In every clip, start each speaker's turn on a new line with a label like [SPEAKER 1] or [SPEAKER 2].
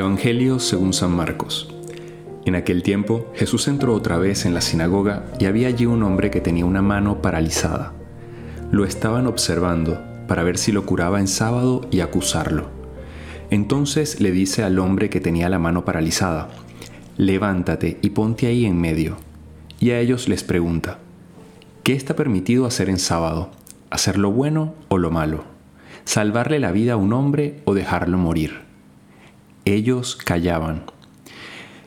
[SPEAKER 1] Evangelio según San Marcos. En aquel tiempo Jesús entró otra vez en la sinagoga y había allí un hombre que tenía una mano paralizada. Lo estaban observando para ver si lo curaba en sábado y acusarlo. Entonces le dice al hombre que tenía la mano paralizada, levántate y ponte ahí en medio. Y a ellos les pregunta, ¿qué está permitido hacer en sábado? ¿Hacer lo bueno o lo malo? ¿Salvarle la vida a un hombre o dejarlo morir? Ellos callaban.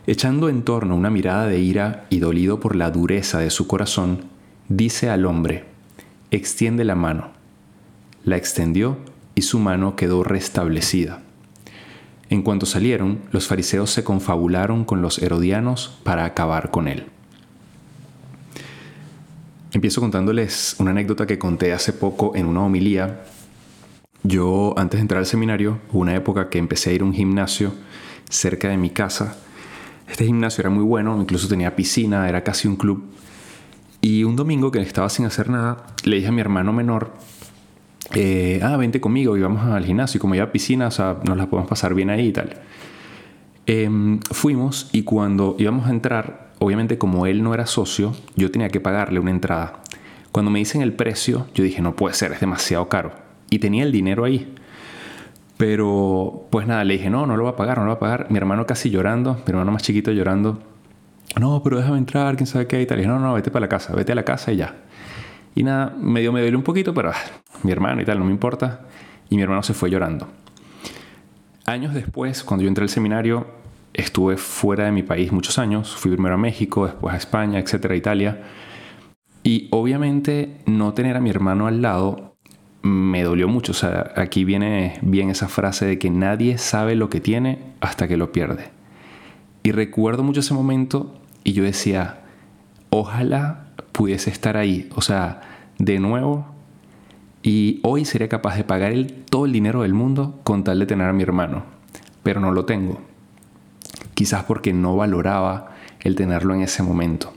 [SPEAKER 1] Echando en torno una mirada de ira y dolido por la dureza de su corazón, dice al hombre, extiende la mano. La extendió y su mano quedó restablecida. En cuanto salieron, los fariseos se confabularon con los herodianos para acabar con él. Empiezo contándoles una anécdota que conté hace poco en una homilía yo antes de entrar al seminario, una época que empecé a ir a un gimnasio cerca de mi casa. Este gimnasio era muy bueno, incluso tenía piscina, era casi un club. Y un domingo que estaba sin hacer nada, le dije a mi hermano menor, eh, ah, vente conmigo y vamos al gimnasio. Y como ya piscina, o nos la podemos pasar bien ahí y tal. Em, fuimos y cuando íbamos a entrar, obviamente como él no era socio, yo tenía que pagarle una entrada. Cuando me dicen el precio, yo dije, no puede ser, es demasiado caro y tenía el dinero ahí. Pero pues nada, le dije, no, no lo va a pagar, no lo va a pagar. Mi hermano casi llorando, mi hermano más chiquito llorando. No, pero déjame entrar, quién sabe qué y tal. Dije, no, no, vete para la casa, vete a la casa y ya. Y nada, medio me duele un poquito, pero ah, mi hermano y tal, no me importa. Y mi hermano se fue llorando. Años después, cuando yo entré al seminario, estuve fuera de mi país muchos años. Fui primero a México, después a España, etcétera, Italia. Y obviamente no tener a mi hermano al lado me dolió mucho. O sea, aquí viene bien esa frase de que nadie sabe lo que tiene hasta que lo pierde. Y recuerdo mucho ese momento y yo decía, ojalá pudiese estar ahí. O sea, de nuevo. Y hoy sería capaz de pagar el, todo el dinero del mundo con tal de tener a mi hermano. Pero no lo tengo. Quizás porque no valoraba el tenerlo en ese momento.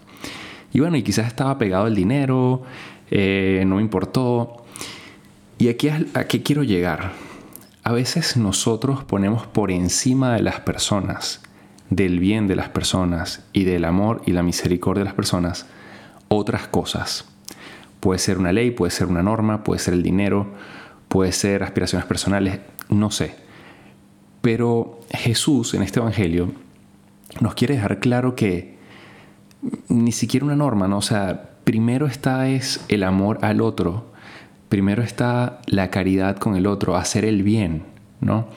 [SPEAKER 1] Y bueno, y quizás estaba pegado el dinero, eh, no me importó. Y aquí a qué quiero llegar. A veces nosotros ponemos por encima de las personas, del bien de las personas y del amor y la misericordia de las personas, otras cosas. Puede ser una ley, puede ser una norma, puede ser el dinero, puede ser aspiraciones personales, no sé. Pero Jesús en este Evangelio nos quiere dejar claro que ni siquiera una norma, ¿no? O sea, primero está es el amor al otro primero está la caridad con el otro, hacer el bien, ¿no?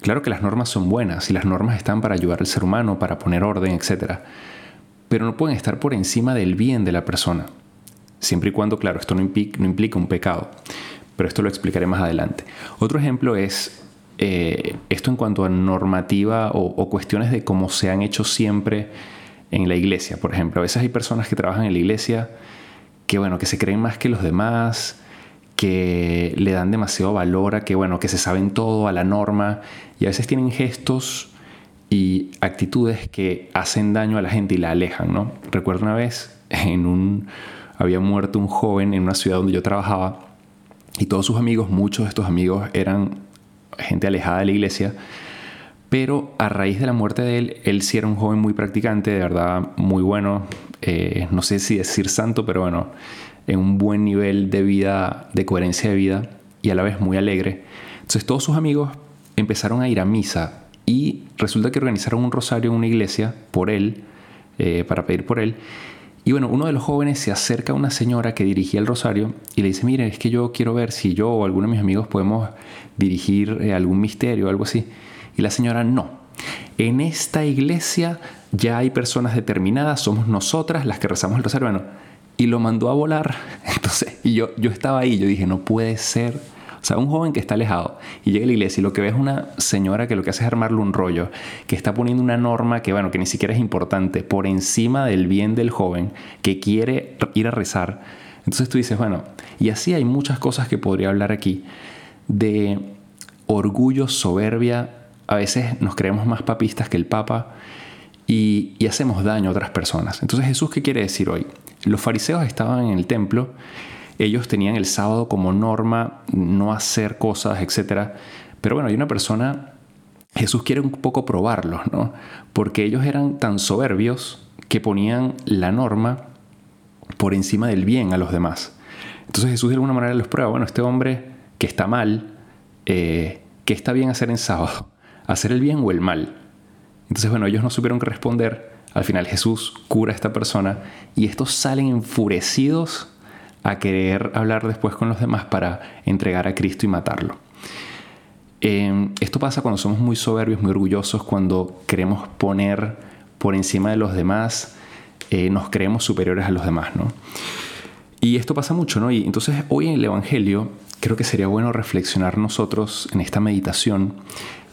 [SPEAKER 1] Claro que las normas son buenas y las normas están para ayudar al ser humano, para poner orden, etc. Pero no pueden estar por encima del bien de la persona. Siempre y cuando, claro, esto no implica, un pecado. Pero esto lo explicaré más adelante. Otro ejemplo es eh, esto en cuanto a normativa o, o cuestiones de cómo se han hecho siempre en la iglesia. Por ejemplo, a veces hay personas que trabajan en la iglesia que, bueno, que se creen más que los demás, que le dan demasiado valor a que, bueno, que se saben todo, a la norma, y a veces tienen gestos y actitudes que hacen daño a la gente y la alejan, ¿no? Recuerdo una vez, en un, había muerto un joven en una ciudad donde yo trabajaba, y todos sus amigos, muchos de estos amigos eran gente alejada de la iglesia, pero a raíz de la muerte de él, él sí era un joven muy practicante, de verdad muy bueno, eh, no sé si decir santo, pero bueno, en un buen nivel de vida, de coherencia de vida y a la vez muy alegre. Entonces todos sus amigos empezaron a ir a misa y resulta que organizaron un rosario en una iglesia por él, eh, para pedir por él. Y bueno, uno de los jóvenes se acerca a una señora que dirigía el rosario y le dice, mire, es que yo quiero ver si yo o alguno de mis amigos podemos dirigir eh, algún misterio o algo así. Y la señora, no. En esta iglesia ya hay personas determinadas, somos nosotras las que rezamos el rosario. Bueno, y lo mandó a volar. Entonces, y yo, yo estaba ahí, yo dije, no puede ser. O sea, un joven que está alejado y llega a la iglesia y lo que ve es una señora que lo que hace es armarle un rollo, que está poniendo una norma que, bueno, que ni siquiera es importante, por encima del bien del joven que quiere ir a rezar. Entonces tú dices, bueno, y así hay muchas cosas que podría hablar aquí de orgullo, soberbia. A veces nos creemos más papistas que el Papa y, hacemos daño a otras personas. Entonces Jesús, ¿qué quiere decir hoy? Los fariseos estaban en el templo ellos tenían el sábado como norma no hacer cosas, etc. Pero bueno, hay una persona, Jesús quiere un poco probarlos, ¿no? Porque ellos eran tan soberbios que ponían la norma por encima del bien a los demás. Entonces Jesús de alguna manera les prueba, bueno, este hombre que está mal, eh, ¿qué está bien hacer en sábado? ¿Hacer el bien o el mal? Entonces, bueno, ellos no supieron qué responder. Al final Jesús cura a esta persona y estos salen enfurecidos a querer hablar después con los demás para entregar a Cristo y matarlo. Em, esto pasa cuando somos muy soberbios, muy orgullosos, cuando queremos poner por encima de los demás, eh, nos creemos superiores a los demás, ¿no? Y esto pasa mucho, ¿no? Y entonces hoy en el Evangelio creo que sería bueno reflexionar nosotros en esta meditación,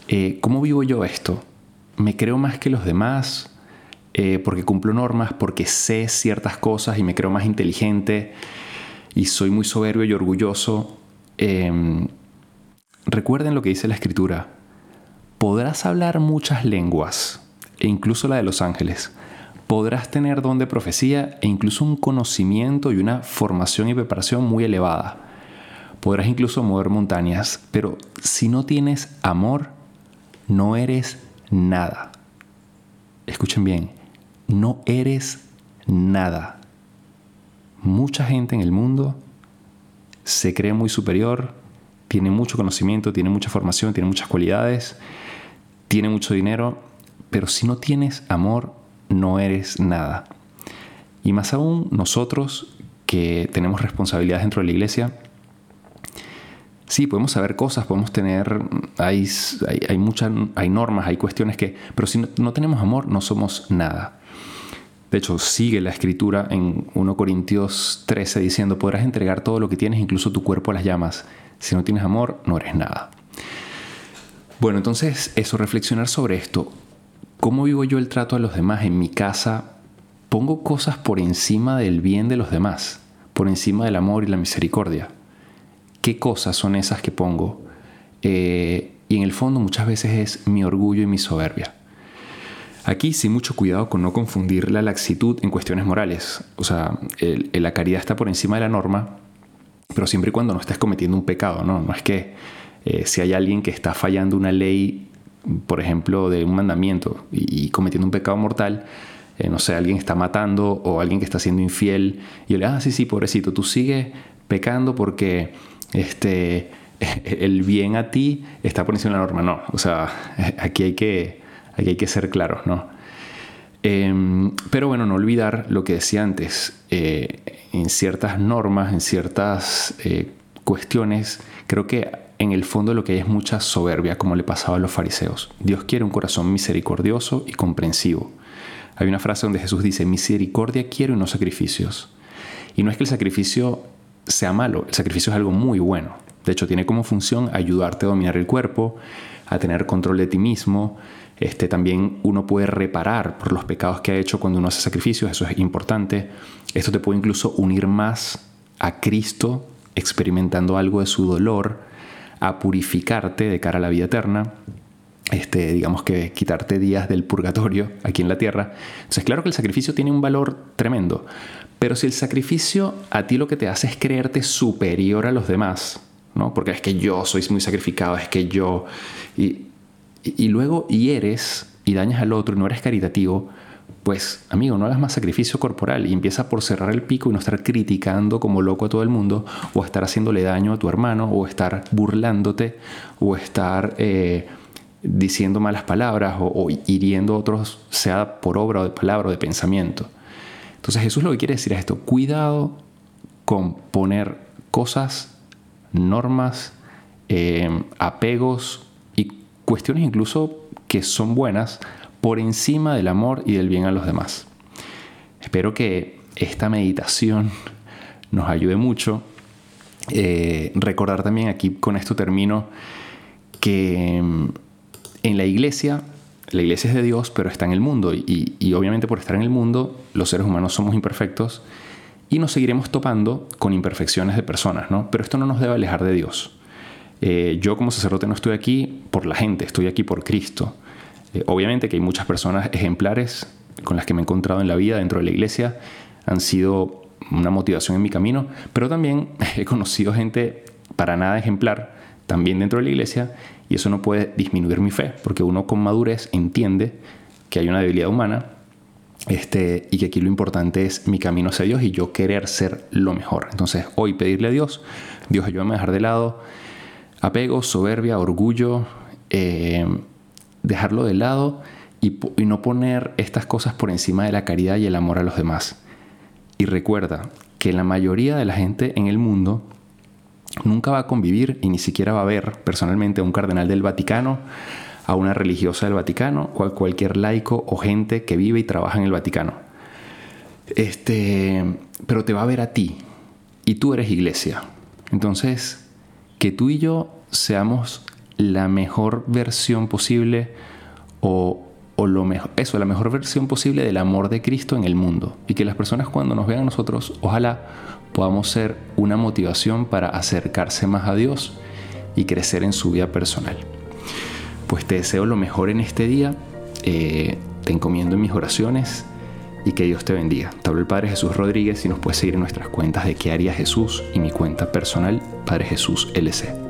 [SPEAKER 1] eh, ¿cómo vivo yo esto? ¿Me creo más que los demás? Eh, porque cumplo normas, porque sé ciertas cosas y me creo más inteligente y soy muy soberbio y orgulloso. Em, recuerden lo que dice la escritura. Podrás hablar muchas lenguas, e incluso la de los ángeles, podrás tener don de profecía e incluso un conocimiento y una formación y preparación muy elevada. Podrás incluso mover montañas, pero si no tienes amor, no eres nada. Escuchen bien, no eres nada. Mucha gente en el mundo se cree muy superior, tiene mucho conocimiento, tiene mucha formación, tiene muchas cualidades, tiene mucho dinero, pero si no tienes amor, no eres nada. Y más aún nosotros que tenemos responsabilidades dentro de la iglesia, sí, podemos saber cosas, podemos tener, hay, hay, muchas, hay normas, hay cuestiones que, pero si no, tenemos amor, no somos nada. De hecho, sigue la escritura en 1 Corintios 13 diciendo, podrás entregar todo lo que tienes, incluso tu cuerpo a las llamas. Si no tienes amor, no eres nada. Bueno, entonces eso, reflexionar sobre esto. ¿Cómo vivo yo el trato a los demás en mi casa? Pongo cosas por encima del bien de los demás, por encima del amor y la misericordia. ¿Qué cosas son esas que pongo? Eh, y en el fondo muchas veces es mi orgullo y mi soberbia. Aquí sí mucho cuidado con no confundir la laxitud en cuestiones morales. O sea, la caridad está por encima de la norma, pero siempre y cuando no estés cometiendo un pecado, ¿no? No es que eh, si hay alguien que está fallando una ley por ejemplo, de un mandamiento y, cometiendo un pecado mortal, eh, no sé, alguien está matando o alguien que está siendo infiel, y le, ah, sí, sí, pobrecito, tú sigues pecando porque este, el bien a ti está por encima de la norma. No, o sea, aquí hay que, aquí hay que ser claros, ¿no? Em, pero bueno, no olvidar lo que decía antes, eh, en ciertas normas, en ciertas eh, cuestiones, creo que en el fondo lo que hay es mucha soberbia, como le pasaba a los fariseos. Dios quiere un corazón misericordioso y comprensivo. Hay una frase donde Jesús dice, misericordia quiero y no sacrificios. Y no es que el sacrificio sea malo, el sacrificio es algo muy bueno. De hecho, tiene como función ayudarte a dominar el cuerpo, a tener control de ti mismo. Este, también uno puede reparar por los pecados que ha hecho cuando uno hace sacrificios, eso es importante. Esto te puede incluso unir más a Cristo, experimentando algo de su dolor a purificarte de cara a la vida eterna, este, digamos que quitarte días del purgatorio aquí en la tierra. Entonces, claro que el sacrificio tiene un valor tremendo, pero si el sacrificio a ti lo que te hace es creerte superior a los demás, ¿no? Porque es que yo soy muy sacrificado, es que yo... Y, y luego hieres y dañas al otro y no eres caritativo, pues amigo, no hagas más sacrificio corporal y empieza por cerrar el pico y no estar criticando como loco a todo el mundo o estar haciéndole daño a tu hermano o estar burlándote o estar eh, diciendo malas palabras o, hiriendo a otros, sea por obra o de palabra o de pensamiento. Entonces Jesús lo que quiere decir es esto, cuidado con poner cosas, normas, eh, apegos y cuestiones incluso que son buenas, por encima del amor y del bien a los demás. Espero que esta meditación nos ayude mucho. Eh, recordar también aquí con esto termino que mm, en la iglesia, la iglesia es de Dios, pero está en el mundo y, obviamente por estar en el mundo los seres humanos somos imperfectos y nos seguiremos topando con imperfecciones de personas, ¿no? Pero esto no nos debe alejar de Dios. Eh, yo como sacerdote no estoy aquí por la gente, estoy aquí por Cristo. Eh, obviamente que hay muchas personas ejemplares con las que me he encontrado en la vida dentro de la iglesia. Han sido una motivación en mi camino, pero también he conocido gente para nada ejemplar, también dentro de la iglesia, y eso no puede disminuir mi fe, porque uno con madurez entiende que hay una debilidad humana este, y que aquí lo importante es mi camino hacia Dios y yo querer ser lo mejor. Entonces, hoy pedirle a Dios, Dios ayúdame a dejar de lado apego, soberbia, orgullo, eh, dejarlo de lado y, y no poner estas cosas por encima de la caridad y el amor a los demás. Y recuerda que la mayoría de la gente en el mundo nunca va a convivir y ni siquiera va a ver personalmente a un cardenal del Vaticano, a una religiosa del Vaticano o a cualquier laico o gente que vive y trabaja en el Vaticano. Este, pero te va a ver a ti y tú eres iglesia. Entonces, que tú y yo seamos la mejor versión posible o, o lo mejor, eso, la mejor versión posible del amor de Cristo en el mundo. Y que las personas cuando nos vean a nosotros, ojalá podamos ser una motivación para acercarse más a Dios y crecer en su vida personal pues te deseo lo mejor en este día, eh, te encomiendo en mis oraciones y que Dios te bendiga. Te hablo el Padre Jesús Rodríguez y nos puedes seguir en nuestras cuentas de qué haría Jesús y mi cuenta personal, Padre Jesús LC.